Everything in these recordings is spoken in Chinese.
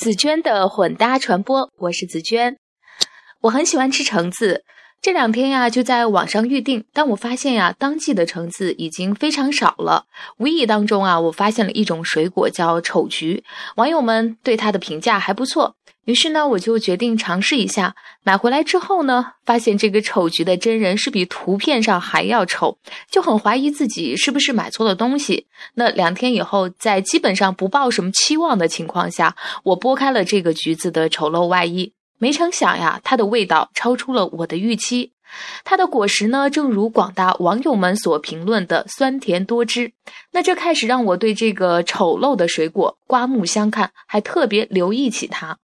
紫娟的混搭传播，我是紫娟。我很喜欢吃橙子，这两天呀就在网上预定，但我发现呀当季的橙子已经非常少了。无意当中啊，我发现了一种水果叫丑橘，网友们对它的评价还不错。于是呢，我就决定尝试一下。买回来之后呢，发现这个丑橘的真人是比图片上还要丑，就很怀疑自己是不是买错了东西。那两天以后，在基本上不抱什么期望的情况下，我剥开了这个橘子的丑陋外衣，没成想呀，它的味道超出了我的预期。它的果实呢，正如广大网友们所评论的酸甜多汁。那这开始让我对这个丑陋的水果刮目相看，还特别留意起它。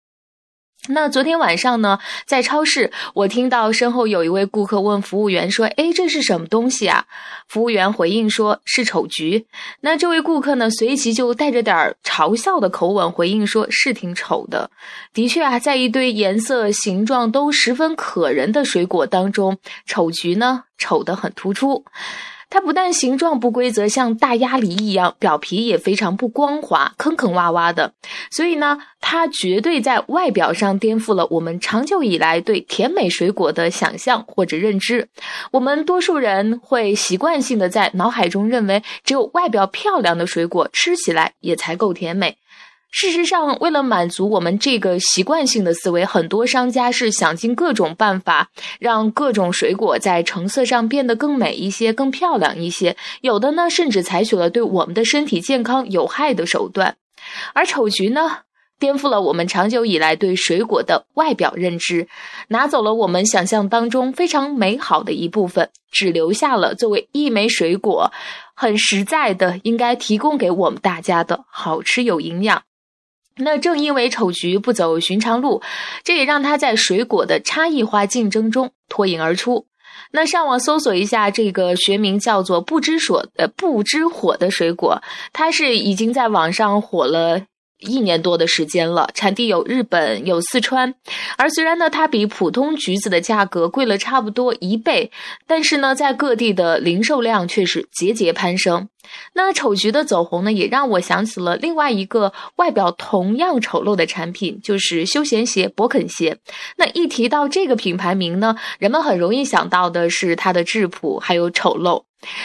那昨天晚上呢，在超市，我听到身后有一位顾客问服务员说：“哎，这是什么东西啊？”服务员回应说：“是丑橘。”那这位顾客呢，随即就带着点儿嘲笑的口吻回应说：“是挺丑的。”的确啊，在一堆颜色、形状都十分可人的水果当中，丑橘呢，丑得很突出。它不但形状不规则，像大鸭梨一样，表皮也非常不光滑，坑坑洼洼的。所以呢，它绝对在外表上颠覆了我们长久以来对甜美水果的想象或者认知。我们多数人会习惯性的在脑海中认为，只有外表漂亮的水果吃起来也才够甜美。事实上，为了满足我们这个习惯性的思维，很多商家是想尽各种办法，让各种水果在成色上变得更美一些、更漂亮一些。有的呢，甚至采取了对我们的身体健康有害的手段。而丑橘呢，颠覆了我们长久以来对水果的外表认知，拿走了我们想象当中非常美好的一部分，只留下了作为一枚水果很实在的应该提供给我们大家的好吃有营养。那正因为丑橘不走寻常路，这也让它在水果的差异化竞争中脱颖而出。那上网搜索一下，这个学名叫做不知所呃不知火的水果，它是已经在网上火了。一年多的时间了，产地有日本，有四川。而虽然呢，它比普通橘子的价格贵了差不多一倍，但是呢，在各地的零售量却是节节攀升。那丑橘的走红呢，也让我想起了另外一个外表同样丑陋的产品，就是休闲鞋——勃肯鞋。那一提到这个品牌名呢，人们很容易想到的是它的质朴，还有丑陋。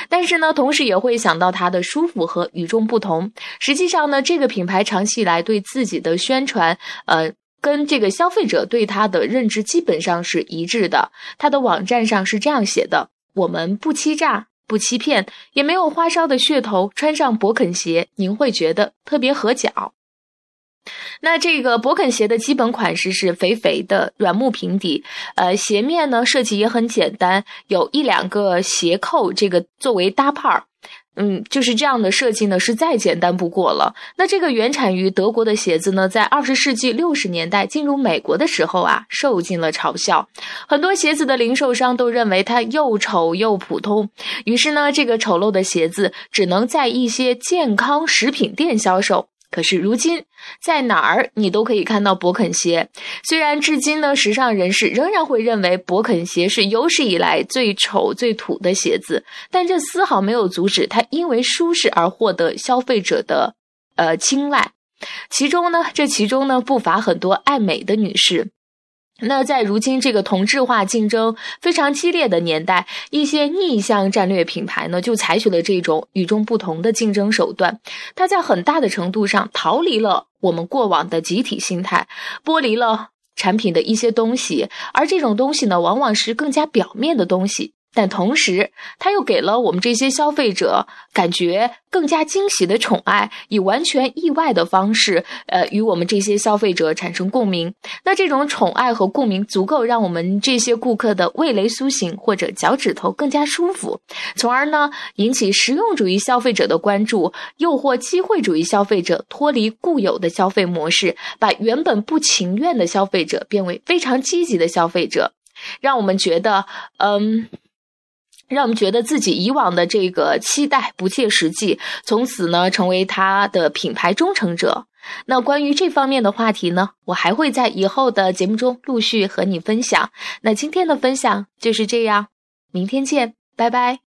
但是呢，同时也会想到它的舒服和与众不同。实际上呢，这个品牌长期以来对自己的宣传，呃，跟这个消费者对它的认知基本上是一致的。它的网站上是这样写的：我们不欺诈、不欺骗，也没有花哨的噱头。穿上勃肯鞋，您会觉得特别合脚。那这个勃肯鞋的基本款式是肥肥的软木平底，呃，鞋面呢设计也很简单，有一两个鞋扣，这个作为搭帕儿，嗯，就是这样的设计呢是再简单不过了。那这个原产于德国的鞋子呢，在二十世纪六十年代进入美国的时候啊，受尽了嘲笑，很多鞋子的零售商都认为它又丑又普通，于是呢，这个丑陋的鞋子只能在一些健康食品店销售。可是如今，在哪儿你都可以看到勃肯鞋。虽然至今呢，时尚人士仍然会认为勃肯鞋是有史以来最丑、最土的鞋子，但这丝毫没有阻止它因为舒适而获得消费者的呃青睐。其中呢，这其中呢不乏很多爱美的女士。那在如今这个同质化竞争非常激烈的年代，一些逆向战略品牌呢，就采取了这种与众不同的竞争手段。它在很大的程度上逃离了我们过往的集体心态，剥离了产品的一些东西，而这种东西呢，往往是更加表面的东西。但同时，它又给了我们这些消费者感觉更加惊喜的宠爱，以完全意外的方式，呃，与我们这些消费者产生共鸣。那这种宠爱和共鸣，足够让我们这些顾客的味蕾苏醒，或者脚趾头更加舒服，从而呢，引起实用主义消费者的关注，诱惑机会主义消费者脱离固有的消费模式，把原本不情愿的消费者变为非常积极的消费者，让我们觉得，嗯。让我们觉得自己以往的这个期待不切实际，从此呢成为他的品牌忠诚者。那关于这方面的话题呢，我还会在以后的节目中陆续和你分享。那今天的分享就是这样，明天见，拜拜。